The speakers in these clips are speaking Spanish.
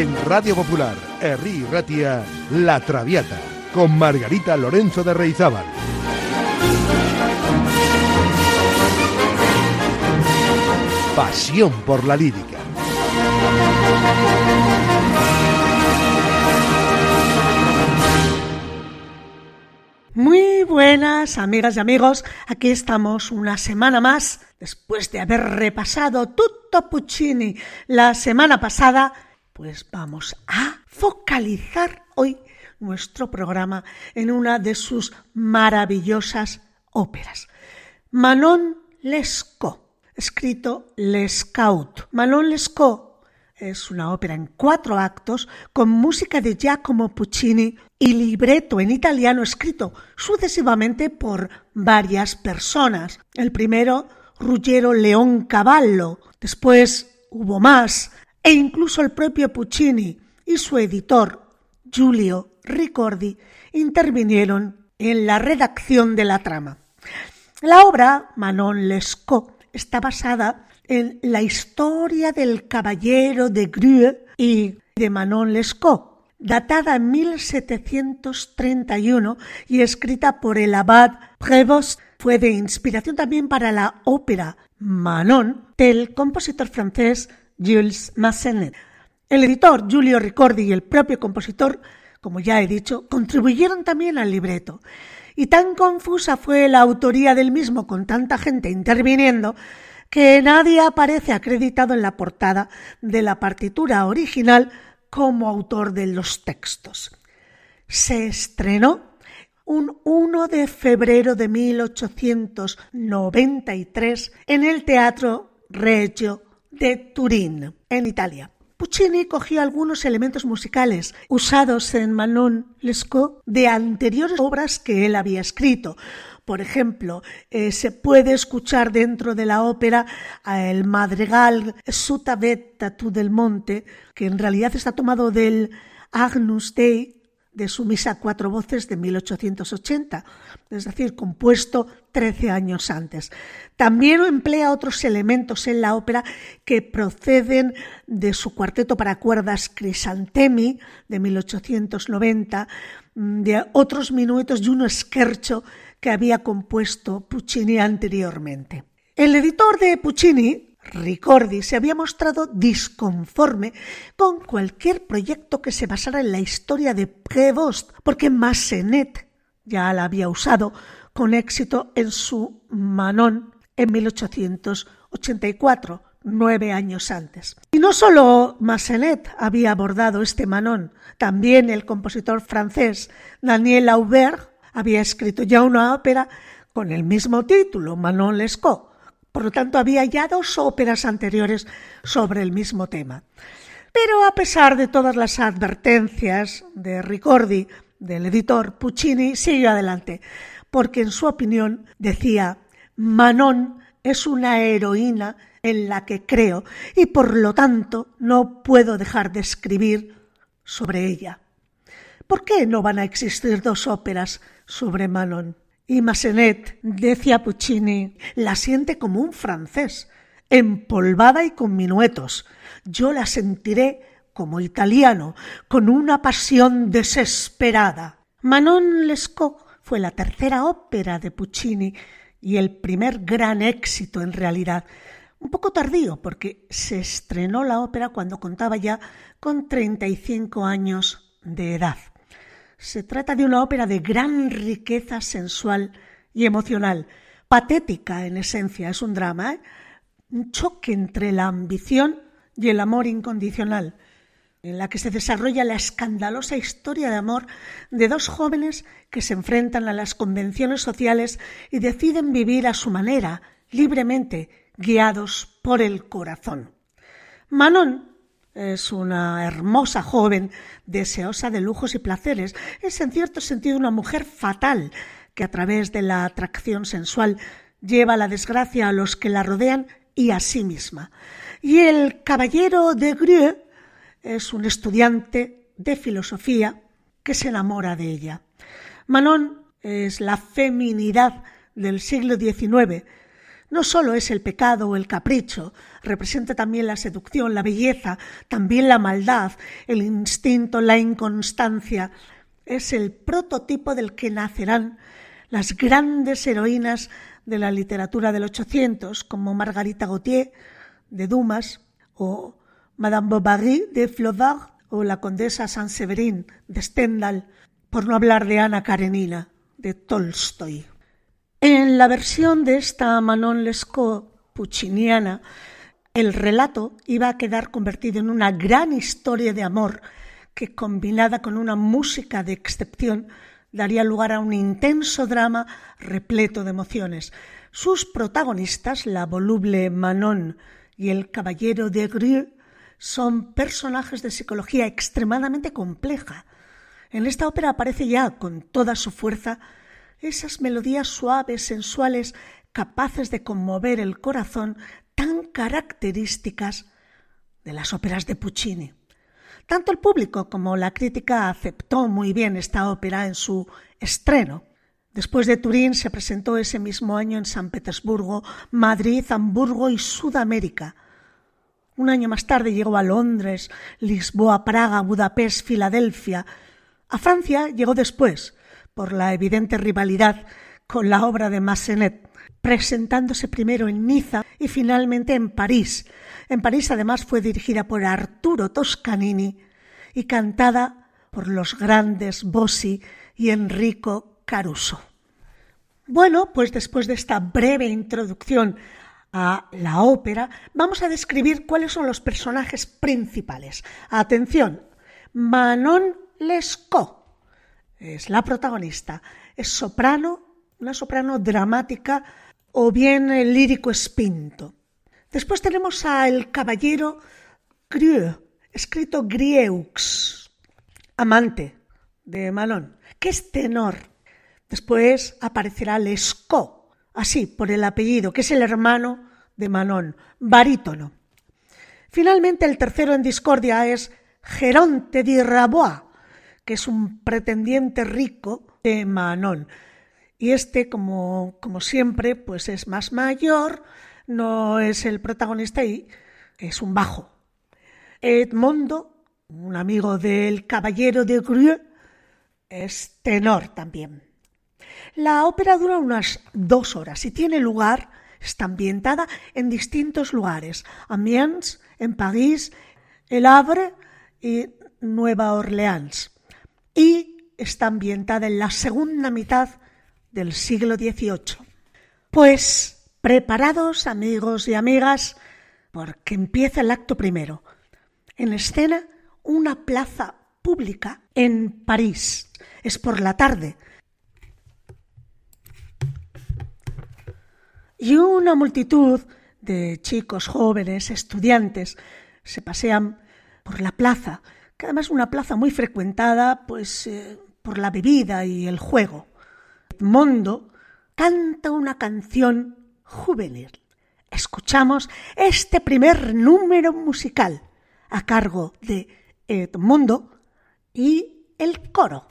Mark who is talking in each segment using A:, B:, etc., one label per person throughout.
A: En Radio Popular, Herri Ratia, La Traviata, con Margarita Lorenzo de Reizábal. Pasión por la lírica.
B: Muy buenas amigas y amigos, aquí estamos una semana más, después de haber repasado tutto Puccini la semana pasada, pues vamos a focalizar hoy nuestro programa en una de sus maravillosas óperas, Manon Lescaut, escrito Lescaut. Manon Lescaut es una ópera en cuatro actos con música de Giacomo Puccini y libreto en italiano escrito sucesivamente por varias personas. El primero, Ruggero León Cavallo, después hubo más, e incluso el propio Puccini y su editor, Giulio Ricordi, intervinieron en la redacción de la trama. La obra, Manon Lescaut, está basada en la historia del caballero de Grue y de Manon Lescaut, datada en 1731 y escrita por el abad Prévost, fue de inspiración también para la ópera Manon del compositor francés Jules Massenet. El editor Giulio Ricordi y el propio compositor, como ya he dicho, contribuyeron también al libreto. Y tan confusa fue la autoría del mismo con tanta gente interviniendo que nadie aparece acreditado en la portada de la partitura original como autor de los textos. Se estrenó un 1 de febrero de 1893 en el Teatro Regio de Turín, en Italia. Puccini cogió algunos elementos musicales usados en Manon Lescaut de anteriores obras que él había escrito, por ejemplo, eh, se puede escuchar dentro de la ópera el madrigal Suta Vetta tu del Monte, que en realidad está tomado del Agnus Dei de su misa cuatro voces de 1880, es decir, compuesto 13 años antes. También emplea otros elementos en la ópera que proceden de su cuarteto para cuerdas Crisantemi de 1890, de otros minuetos y un scherzo que había compuesto Puccini anteriormente. El editor de Puccini, Ricordi, se había mostrado disconforme con cualquier proyecto que se basara en la historia de Prévost, porque Massenet ya la había usado con éxito en su Manon en 1884, nueve años antes. Y no solo Massenet había abordado este Manon, también el compositor francés Daniel Aubert había escrito ya una ópera con el mismo título, Manon Lescaut. Por lo tanto, había ya dos óperas anteriores sobre el mismo tema. Pero a pesar de todas las advertencias de Ricordi, del editor, Puccini siguió adelante, porque en su opinión decía, Manon es una heroína en la que creo y por lo tanto no puedo dejar de escribir sobre ella. ¿Por qué no van a existir dos óperas sobre Manon. Y Massenet, decía Puccini, la siente como un francés, empolvada y con minuetos. Yo la sentiré como italiano, con una pasión desesperada. Manon Lescaut fue la tercera ópera de Puccini y el primer gran éxito en realidad. Un poco tardío porque se estrenó la ópera cuando contaba ya con 35 años de edad. Se trata de una ópera de gran riqueza sensual y emocional, patética en esencia, es un drama, ¿eh? un choque entre la ambición y el amor incondicional, en la que se desarrolla la escandalosa historia de amor de dos jóvenes que se enfrentan a las convenciones sociales y deciden vivir a su manera, libremente, guiados por el corazón. Manon es una hermosa joven deseosa de lujos y placeres. Es en cierto sentido una mujer fatal que a través de la atracción sensual lleva la desgracia a los que la rodean y a sí misma. Y el caballero de Grieux es un estudiante de filosofía que se enamora de ella. Manon es la feminidad del siglo XIX, no solo es el pecado o el capricho, representa también la seducción, la belleza, también la maldad, el instinto, la inconstancia. Es el prototipo del que nacerán las grandes heroínas de la literatura del 800, como Margarita Gautier de Dumas o Madame Bovary de Flaubert o la condesa Saint-Severin de Stendhal, por no hablar de Ana Karenina de Tolstoy. En la versión de esta Manon Lescaut pucciniana, el relato iba a quedar convertido en una gran historia de amor que, combinada con una música de excepción, daría lugar a un intenso drama repleto de emociones. Sus protagonistas, la voluble Manon y el caballero de Grieux, son personajes de psicología extremadamente compleja. En esta ópera aparece ya con toda su fuerza esas melodías suaves, sensuales, capaces de conmover el corazón, tan características de las óperas de Puccini. Tanto el público como la crítica aceptó muy bien esta ópera en su estreno. Después de Turín se presentó ese mismo año en San Petersburgo, Madrid, Hamburgo y Sudamérica. Un año más tarde llegó a Londres, Lisboa, Praga, Budapest, Filadelfia. A Francia llegó después, por la evidente rivalidad con la obra de Massenet, presentándose primero en Niza y finalmente en París. En París además fue dirigida por Arturo Toscanini y cantada por los grandes Bossi y Enrico Caruso. Bueno, pues después de esta breve introducción a la ópera, vamos a describir cuáles son los personajes principales. Atención, Manon Lescaut es la protagonista. Es soprano, una soprano dramática o bien el lírico espinto. Después tenemos a El Caballero Grieux, escrito Grieux, amante de Malón, que es tenor. Después aparecerá Lescaut, así por el apellido, que es el hermano de Manon, barítono. Finalmente, el tercero en discordia es Geronte di Rabois, que es un pretendiente rico de Manon. Y este, como, siempre, pues es más mayor, no es el protagonista y es un bajo. Edmondo, un amigo del caballero de Grieux, es tenor también. La ópera dura unas dos horas y tiene lugar, está ambientada en distintos lugares, Amiens, en París, El Havre y Nueva Orleans y está ambientada en la segunda mitad del siglo XVIII. Pues preparados amigos y amigas, porque empieza el acto primero. En escena, una plaza pública en París. Es por la tarde. Y una multitud de chicos jóvenes, estudiantes, se pasean por la plaza que además es una plaza muy frecuentada pues, eh, por la bebida y el juego. Edmondo canta una canción juvenil. Escuchamos este primer número musical a cargo de Edmundo y el coro.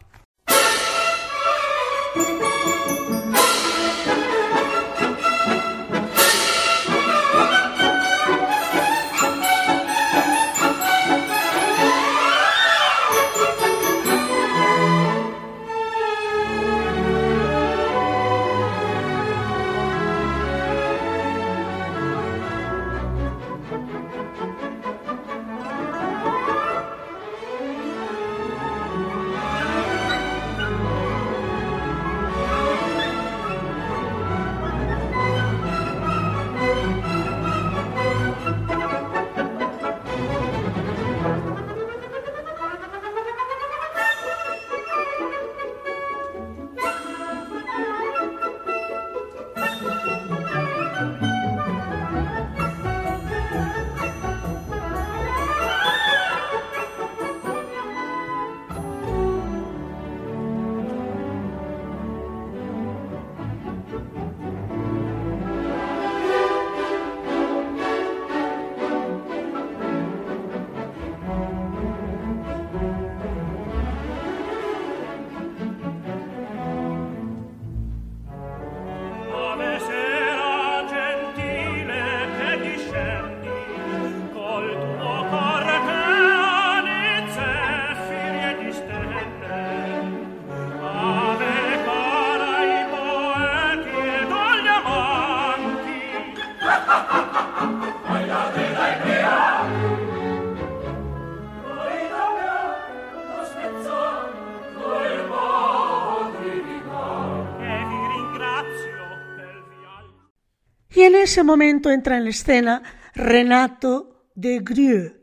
B: Ese momento entra en la escena Renato de Grieux.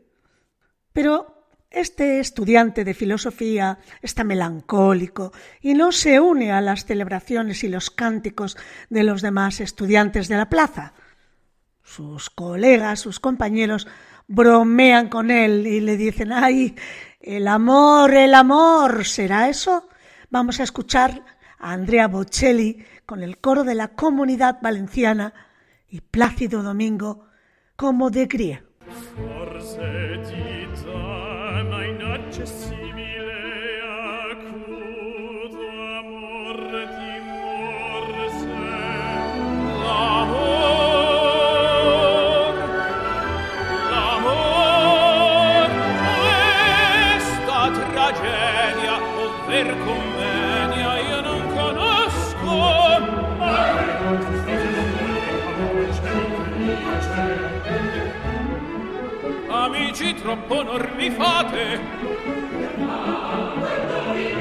B: Pero este estudiante de filosofía está melancólico y no se une a las celebraciones y los cánticos de los demás estudiantes de la plaza. Sus colegas, sus compañeros, bromean con él y le dicen ¡ay! El amor, el amor, ¿será eso? Vamos a escuchar a Andrea Bocelli con el coro de la comunidad valenciana y Plácido Domingo como de Grie.
C: Troppo non mi fate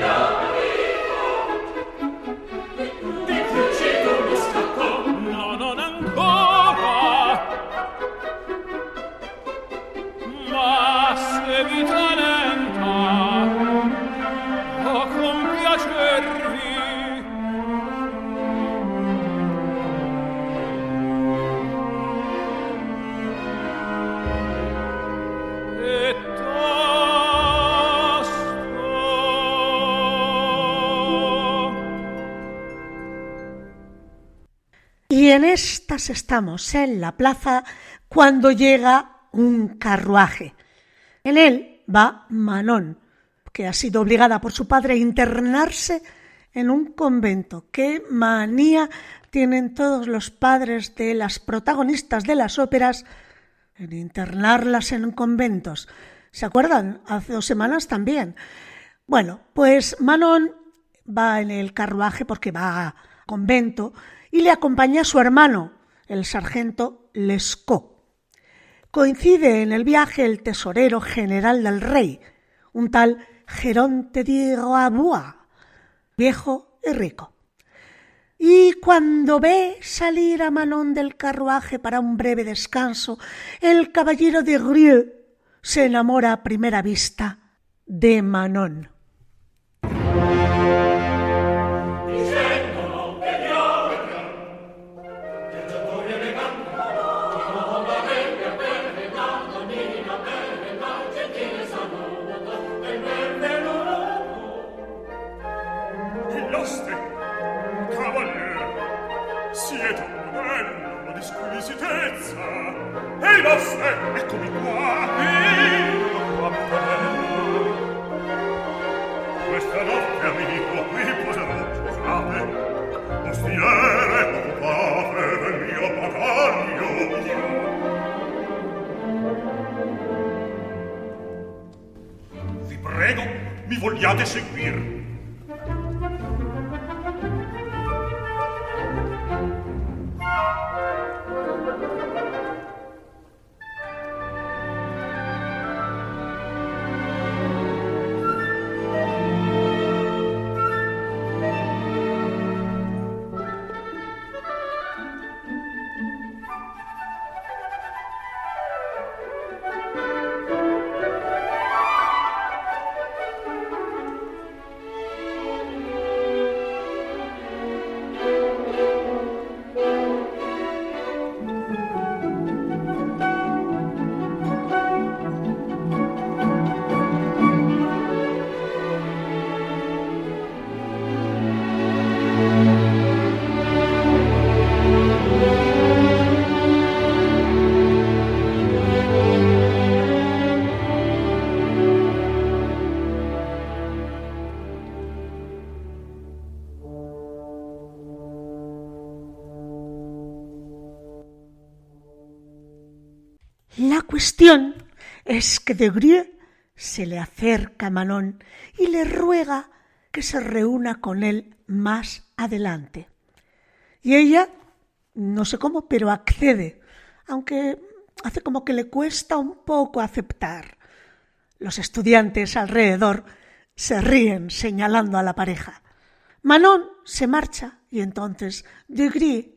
C: no
B: estamos en la plaza cuando llega un carruaje. En él va Manon, que ha sido obligada por su padre a internarse en un convento. Qué manía tienen todos los padres de las protagonistas de las óperas en internarlas en conventos. ¿Se acuerdan? Hace dos semanas también. Bueno, pues Manon va en el carruaje porque va a convento y le acompaña su hermano, el sargento Lescaut. Coincide en el viaje el tesorero general del rey, un tal Geronte de Roabois, viejo y rico. Y cuando ve salir a Manon del carruaje para un breve descanso, el caballero de Grieux se enamora a primera vista de Manon. Cuestión es que de Grieux se le acerca a Manon y le ruega que se reúna con él más adelante. Y ella, no sé cómo, pero accede, aunque hace como que le cuesta un poco aceptar. Los estudiantes alrededor se ríen señalando a la pareja. Manon se marcha y entonces de Grieux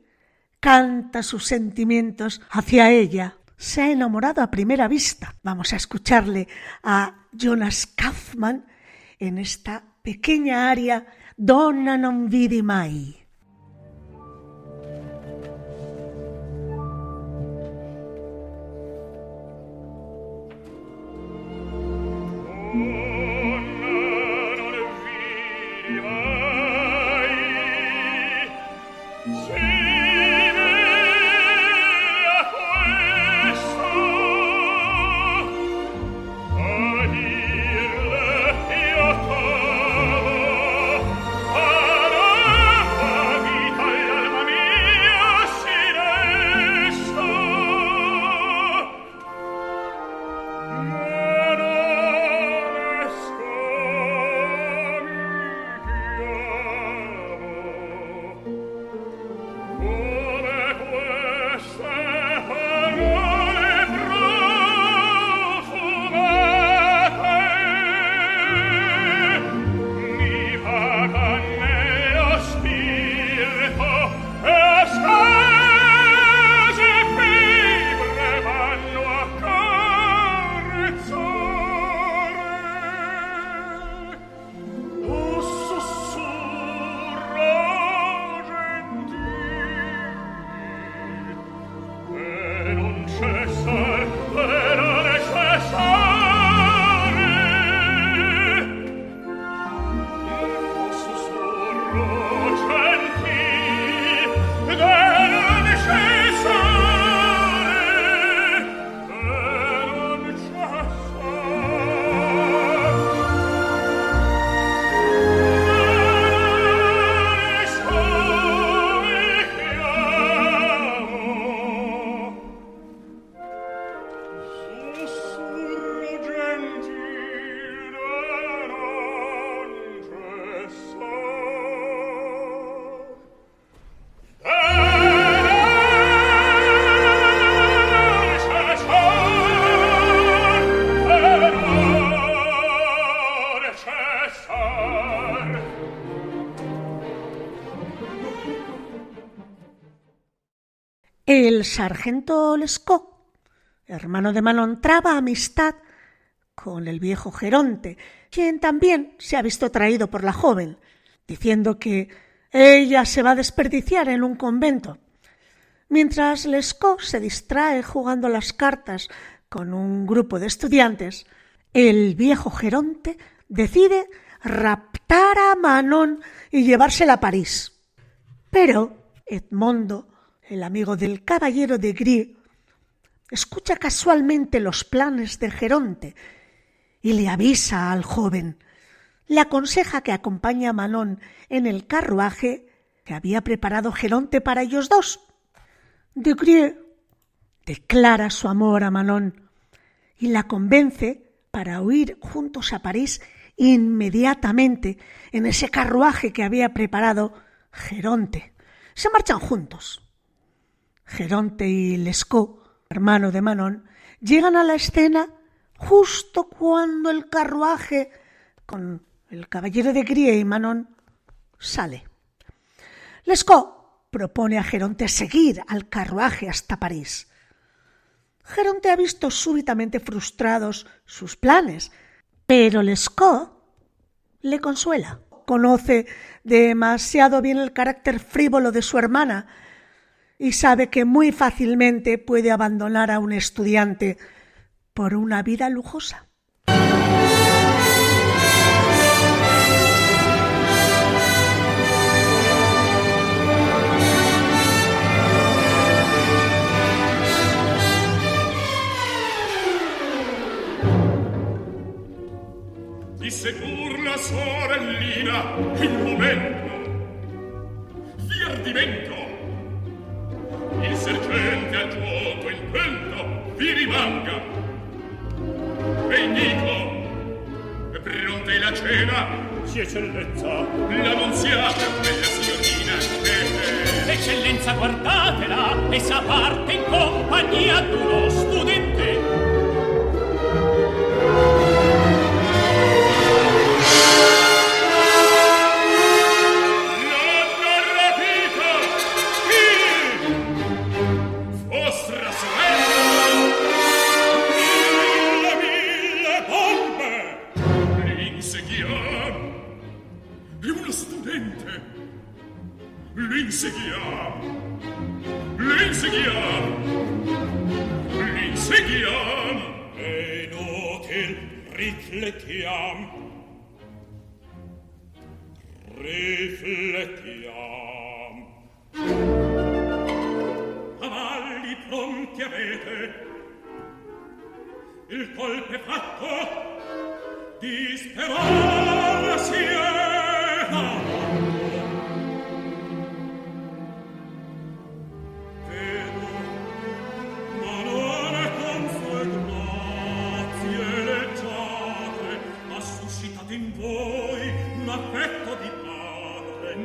C: canta sus sentimientos hacia ella. Se ha enamorado a primera vista. Vamos a escucharle a Jonas Kaufmann en esta pequeña aria Donna non vidi mai. El sargento Lescaut, hermano de Manon, traba amistad con el viejo Geronte, quien también se ha visto traído por la joven, diciendo que ella se va a desperdiciar en un convento. Mientras Lescaut se distrae jugando las cartas con un grupo de estudiantes, el viejo Geronte decide raptar a Manon y llevársela a París. Pero Edmondo el amigo del caballero de Gris, escucha casualmente los planes de Geronte y le avisa al joven. Le aconseja que acompañe a Manon en el carruaje que había preparado Geronte para ellos dos. De Gris declara su amor a Manon y la convence para huir juntos a París inmediatamente en ese carruaje que había preparado Geronte. Se marchan juntos. Geronte y Lescaut, hermano de Manon, llegan a la escena justo cuando el carruaje con el caballero de Grie y Manon sale. Lescaut propone a Geronte seguir al carruaje hasta París. Geronte ha visto súbitamente frustrados sus planes, pero Lescaut le consuela. Conoce demasiado bien el carácter frívolo de su hermana y sabe que muy fácilmente puede abandonar a un estudiante por una vida lujosa.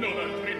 B: Ha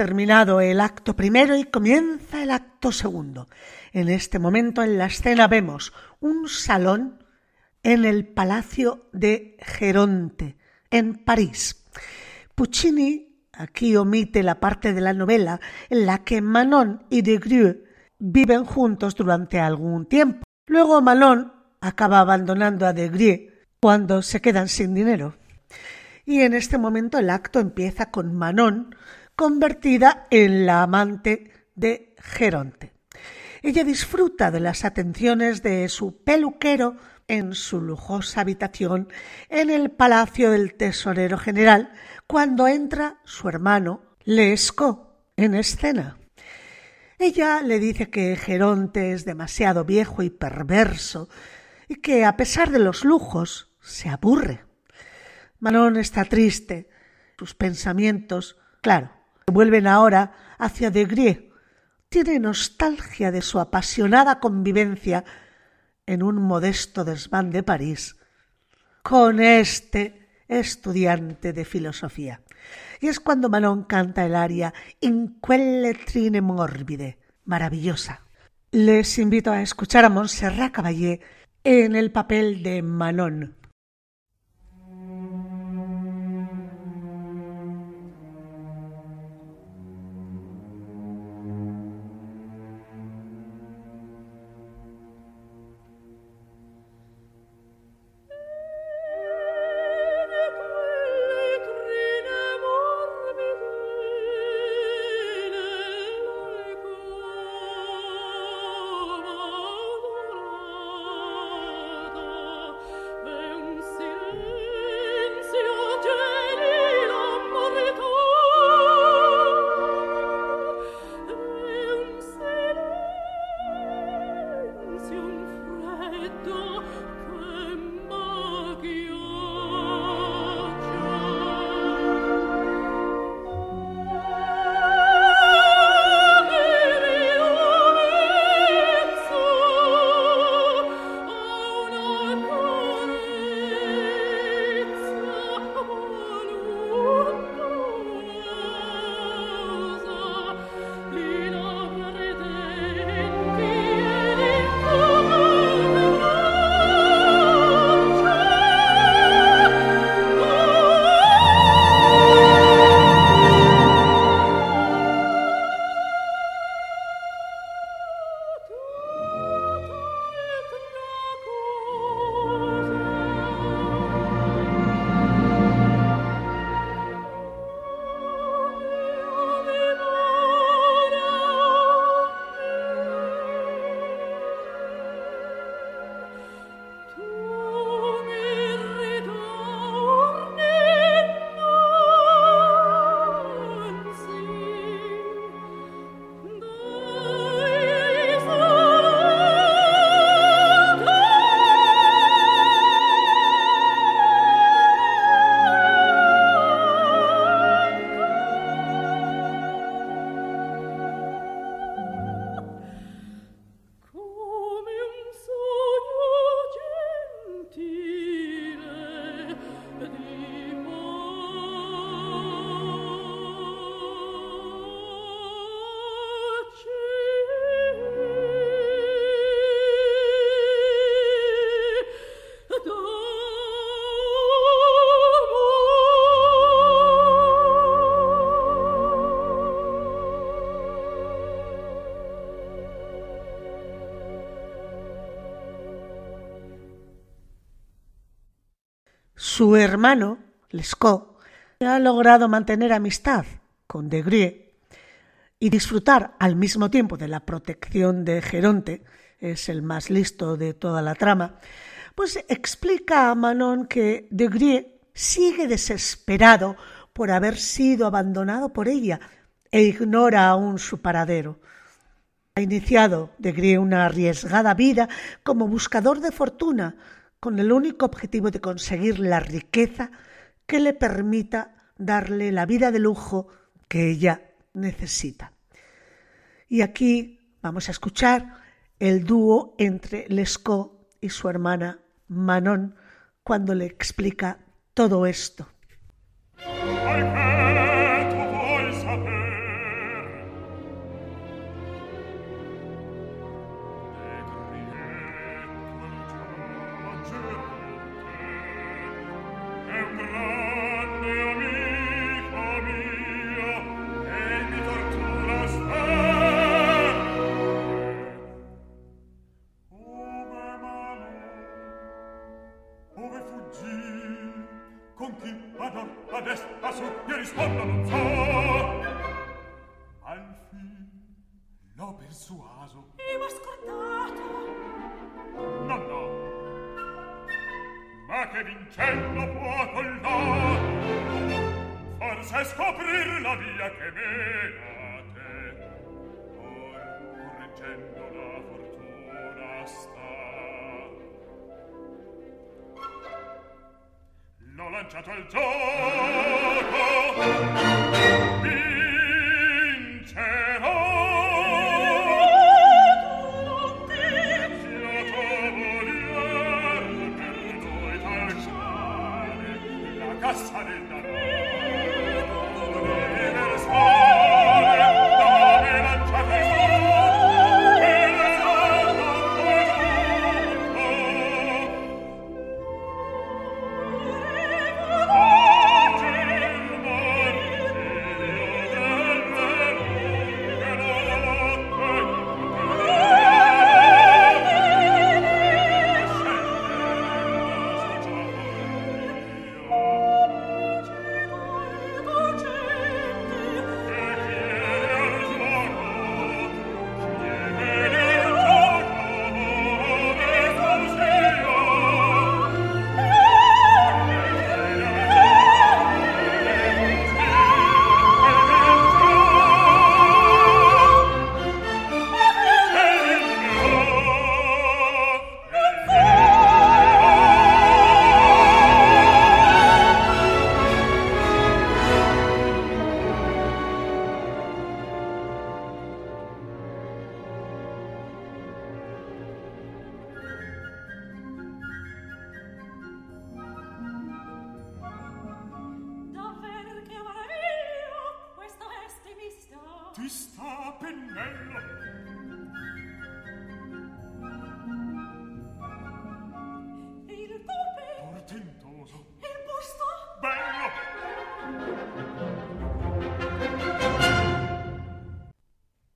B: terminado el acto primero y comienza el acto segundo. En este momento en la escena vemos un salón en el Palacio de Geronte, en París. Puccini aquí omite la parte de la novela en la que Manon y Grieux viven juntos durante algún tiempo. Luego Manon acaba abandonando a Grieux cuando se quedan sin dinero. Y en este momento el acto empieza con Manon convertida en la amante de Geronte. Ella disfruta de las atenciones de su peluquero en su lujosa habitación en el palacio del tesorero general cuando entra su hermano Lescaut en escena. Ella le dice que Geronte es demasiado viejo y perverso y que a pesar de los lujos se aburre. Manon está triste, sus pensamientos, claro, vuelven ahora hacia Degré. Tiene nostalgia de su apasionada convivencia en un modesto desván de París con este estudiante de filosofía. Y es cuando Manon canta el aria In quelle trine morbide, maravillosa. Les invito a escuchar a Montserrat Caballé en el papel de Manon.
C: Hermano, Lescaut, ha logrado mantener amistad con Degrie y disfrutar al mismo tiempo de la protección de Geronte, es el más listo de toda la trama, pues explica a Manon que Degrie sigue desesperado por haber sido abandonado por ella e ignora aún su paradero. Ha iniciado Degrie una arriesgada vida como buscador de fortuna, con el único objetivo de conseguir la riqueza que le permita darle la vida de lujo que ella necesita. Y aquí vamos a escuchar el dúo entre Lescaut y su hermana Manon cuando le explica todo esto.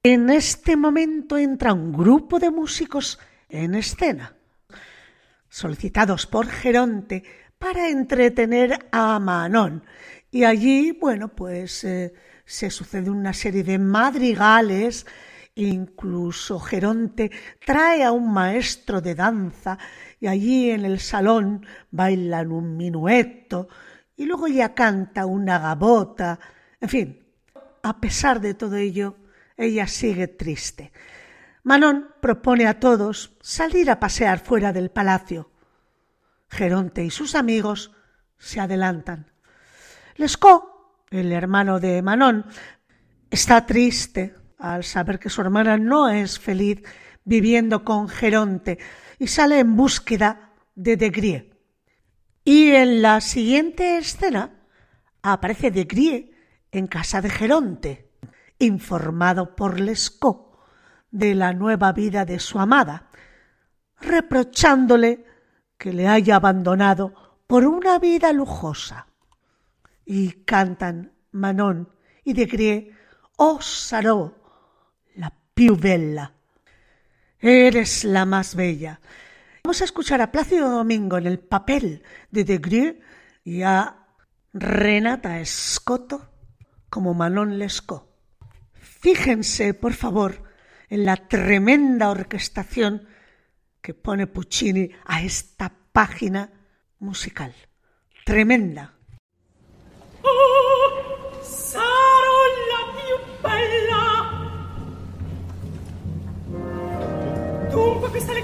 B: En este momento entra un grupo de músicos en escena, solicitados por Geronte para entretener a Manon. Y allí, bueno, pues eh, se sucede una serie de madrigales, incluso Geronte trae a un maestro de danza y allí en el salón bailan un minueto y luego ya canta una gabota. En fin, a pesar de todo ello, ella sigue triste. Manon propone a todos salir a pasear fuera del palacio. Geronte y sus amigos se adelantan. Lescaut, el hermano de Manon, está triste al saber que su hermana no es feliz viviendo con Geronte y sale en búsqueda de Degrie. Y en la siguiente escena aparece Degrie en casa de Geronte informado por Lescaut de la nueva vida de su amada, reprochándole que le haya abandonado por una vida lujosa. Y cantan Manon y de Grie, oh Saró, la più bella. Eres la más bella, Vamos a escuchar a Plácido Domingo en el papel de De Grue y a Renata Escoto como Manon Lescaut. Fíjense, por favor, en la tremenda orquestación que pone Puccini a esta página musical. Tremenda.
D: Oh, la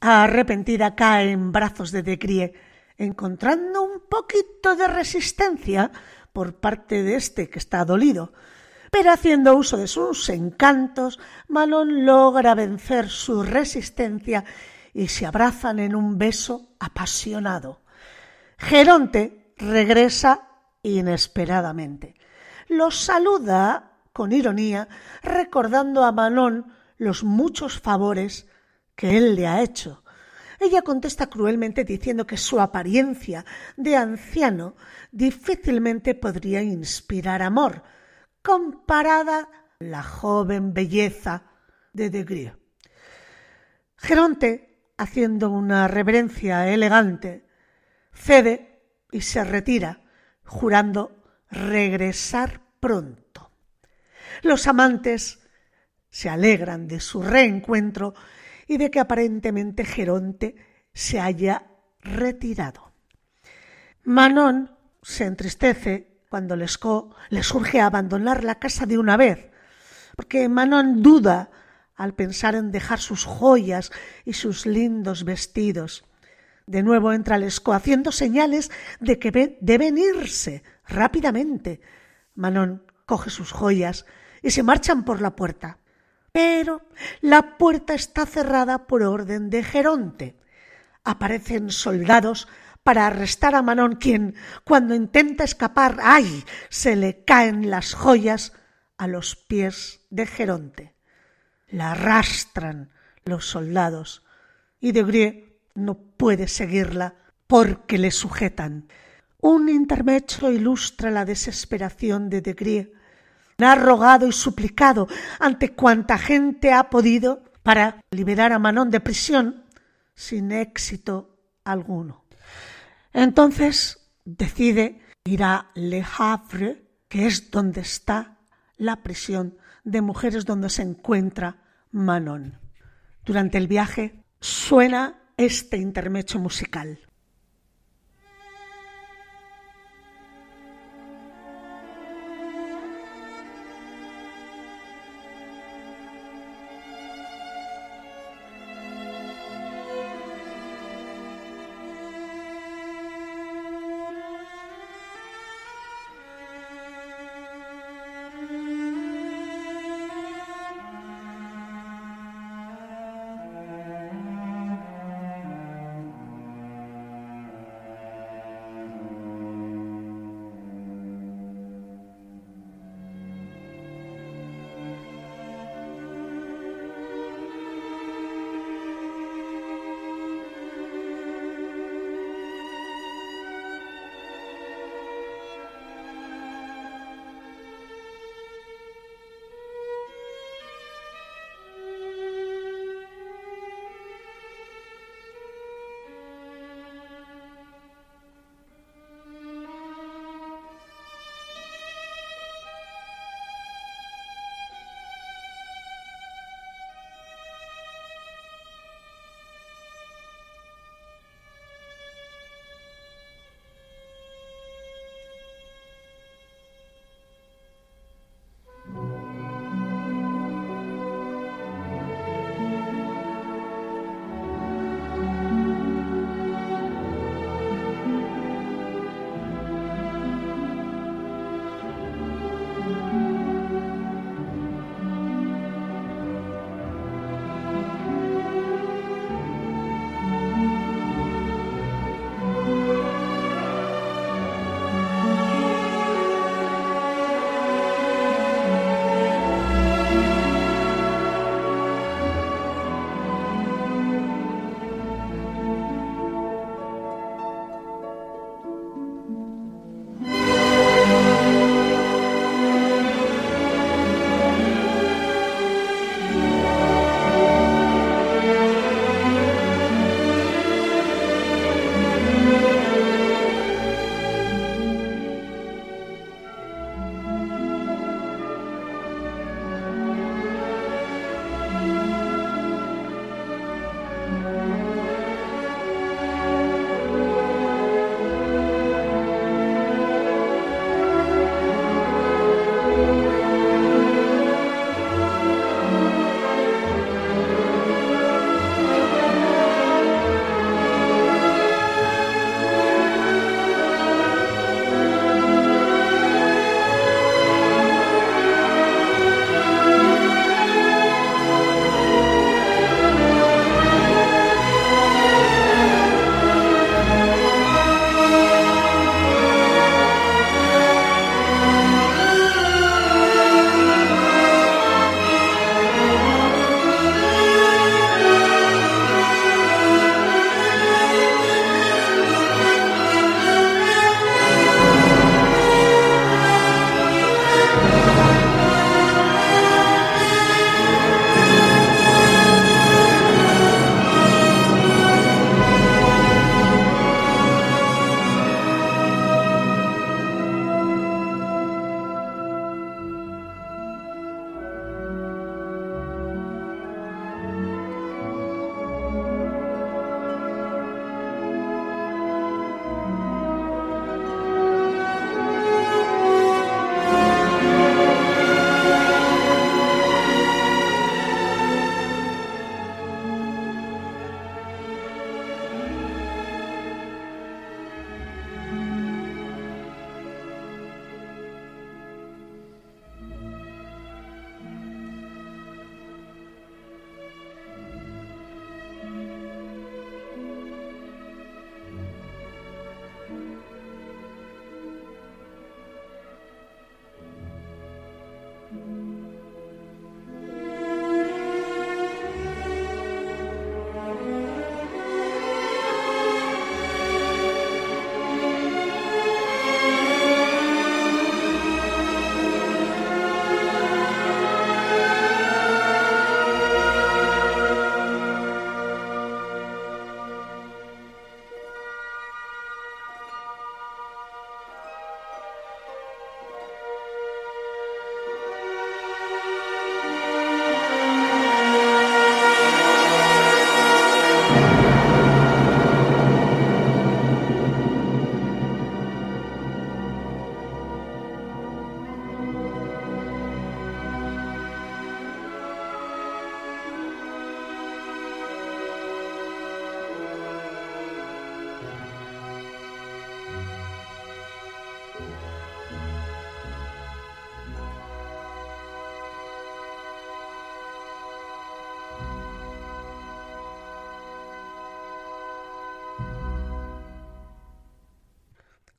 B: arrepentida cae en brazos de Degrie, encontrando un poquito de resistencia por parte de este que está dolido. Pero haciendo uso de sus encantos, Manon logra vencer su resistencia y se abrazan en un beso apasionado. Geronte regresa inesperadamente. Los saluda con ironía, recordando a Manon los muchos favores que él le ha hecho. Ella contesta cruelmente diciendo que su apariencia de anciano difícilmente podría inspirar amor, comparada la joven belleza de Degris. Geronte, haciendo una reverencia elegante, cede y se retira, jurando regresar pronto. Los amantes se alegran de su reencuentro y de que aparentemente Geronte se haya retirado. Manon se entristece cuando Lescaut le surge abandonar la casa de una vez, porque Manon duda al pensar en dejar sus joyas y sus lindos vestidos. De nuevo entra Lescaut haciendo señales de que deben irse rápidamente. Manon coge sus joyas y se marchan por la puerta. Pero la puerta está cerrada por orden de Geronte. Aparecen soldados para arrestar a Manon, quien, cuando intenta escapar, ¡ay! se le caen las joyas a los pies de Geronte. La arrastran los soldados y de no puede seguirla porque le sujetan. Un intermecho ilustra la desesperación de Degrie, ha rogado y suplicado ante cuanta gente ha podido para liberar a Manon de prisión sin éxito alguno. Entonces decide ir a Le Havre, que es donde está la prisión de mujeres donde se encuentra Manon. Durante el viaje suena este intermecho musical.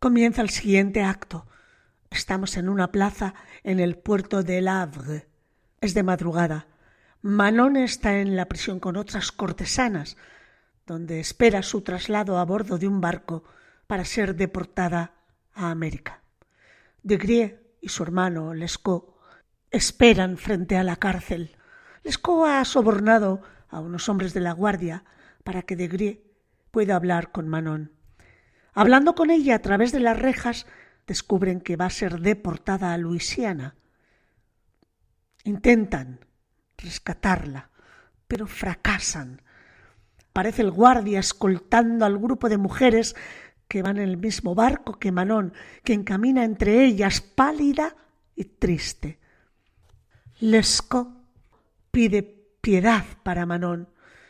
B: Comienza el siguiente acto. Estamos en una plaza en el puerto de Havre. Es de madrugada. Manon está en la prisión con otras cortesanas, donde espera su traslado a bordo de un barco para ser deportada a América. De Grie y su hermano Lescaut esperan frente a la cárcel. Lescaut ha sobornado a unos hombres de la guardia para que de Grie pueda hablar con Manon. Hablando con ella a través de las rejas, descubren que va a ser deportada a Luisiana. Intentan rescatarla, pero fracasan. Parece el guardia escoltando al grupo de mujeres que van en el mismo barco que Manon, que encamina entre ellas pálida y triste. Lescaut pide piedad para Manon,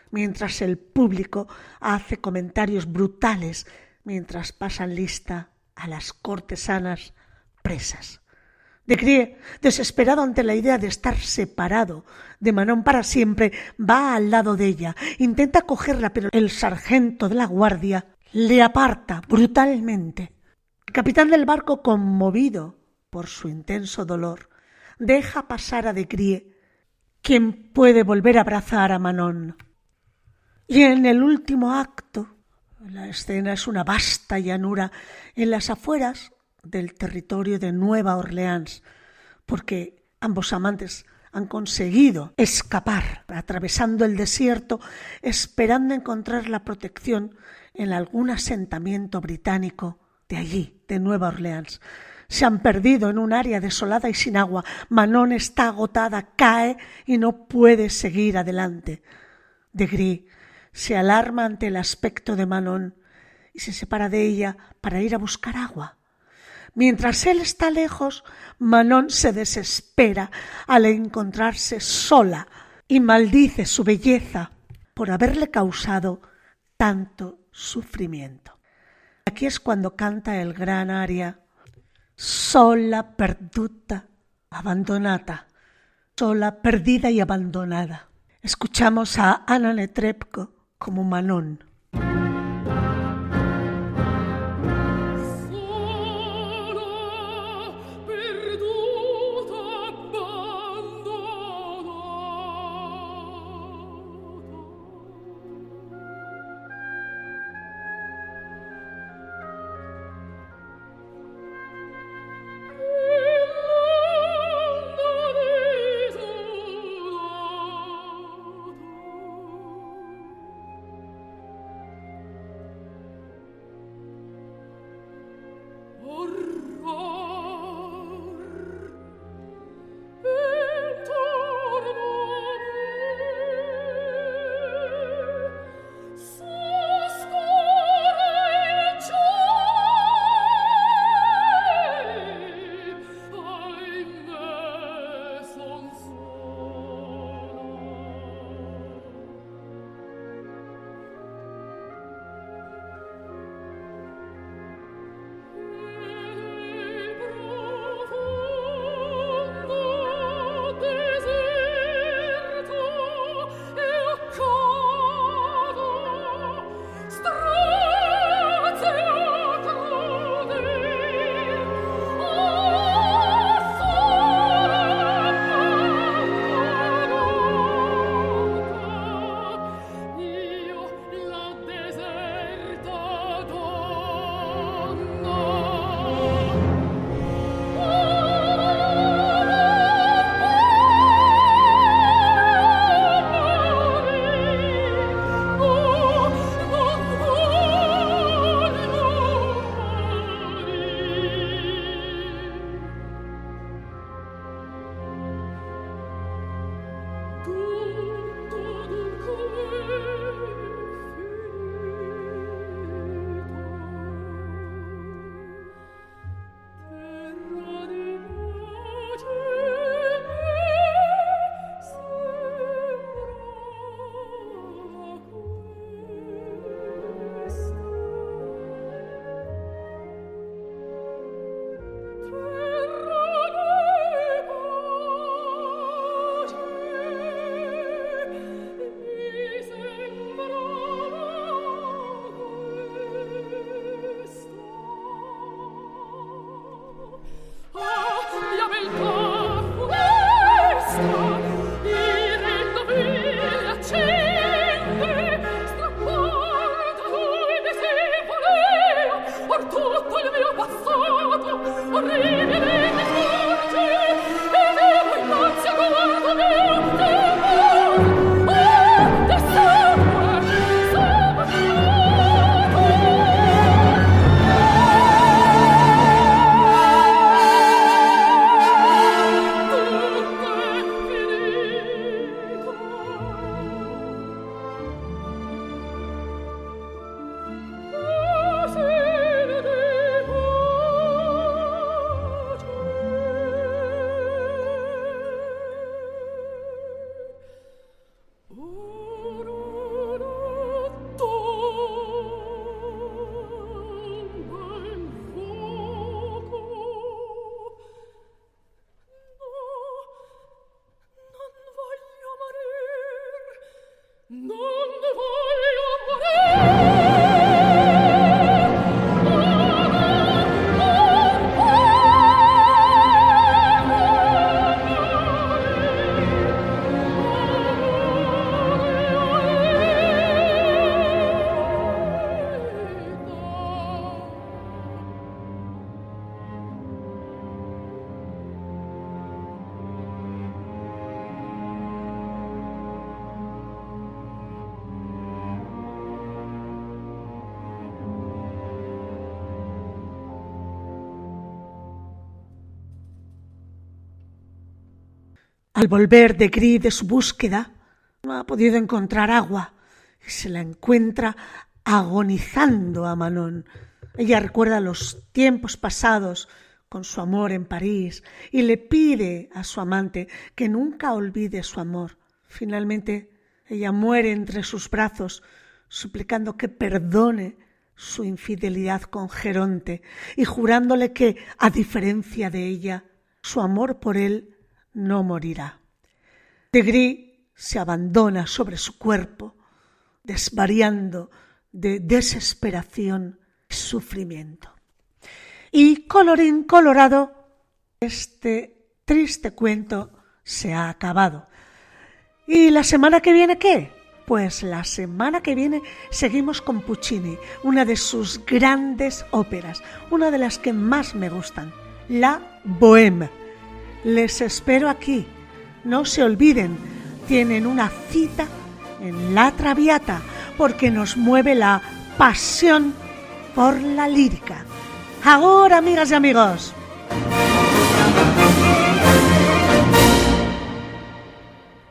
B: mientras el público hace comentarios brutales mientras pasan lista a las cortesanas presas. De Crie, desesperado ante la idea de estar separado de Manon para siempre, va al lado de ella, intenta cogerla, pero el sargento de la guardia le aparta brutalmente. El capitán del barco, conmovido por su intenso dolor, deja pasar a De Crie, quien puede volver a abrazar a Manon. Y en el último acto, la escena es una vasta llanura en las afueras del territorio de Nueva Orleans, porque ambos amantes han conseguido escapar atravesando el desierto esperando encontrar la protección en algún asentamiento británico de allí, de Nueva Orleans. Se han perdido en un área desolada y sin agua. Manon está agotada, cae y no puede seguir adelante. De Gris se alarma ante el aspecto de Manon y se separa de ella para ir a buscar agua. Mientras él está lejos, Manon se desespera al encontrarse sola y maldice su belleza por haberle causado tanto sufrimiento. Aquí es cuando canta el gran aria Sola perduta, abandonada, sola perdida y abandonada. Escuchamos a Ana Netrebko como Manon. Al volver de Gris de su búsqueda, no ha podido encontrar agua y se la encuentra agonizando a Manon. Ella recuerda los tiempos pasados con su amor en París y le pide a su amante que nunca olvide su amor. Finalmente, ella muere entre sus brazos, suplicando que perdone su infidelidad con Geronte y jurándole que, a diferencia de ella, su amor por él no morirá. Gris se abandona sobre su cuerpo, desvariando de desesperación y sufrimiento. Y colorín colorado, este triste cuento se ha acabado. ¿Y la semana que viene qué? Pues la semana que viene seguimos con Puccini, una de sus grandes óperas, una de las que más me gustan, La Bohème. Les espero aquí. No se olviden, tienen una cita en La Traviata porque nos mueve la pasión por la lírica. Ahora, amigas y amigos.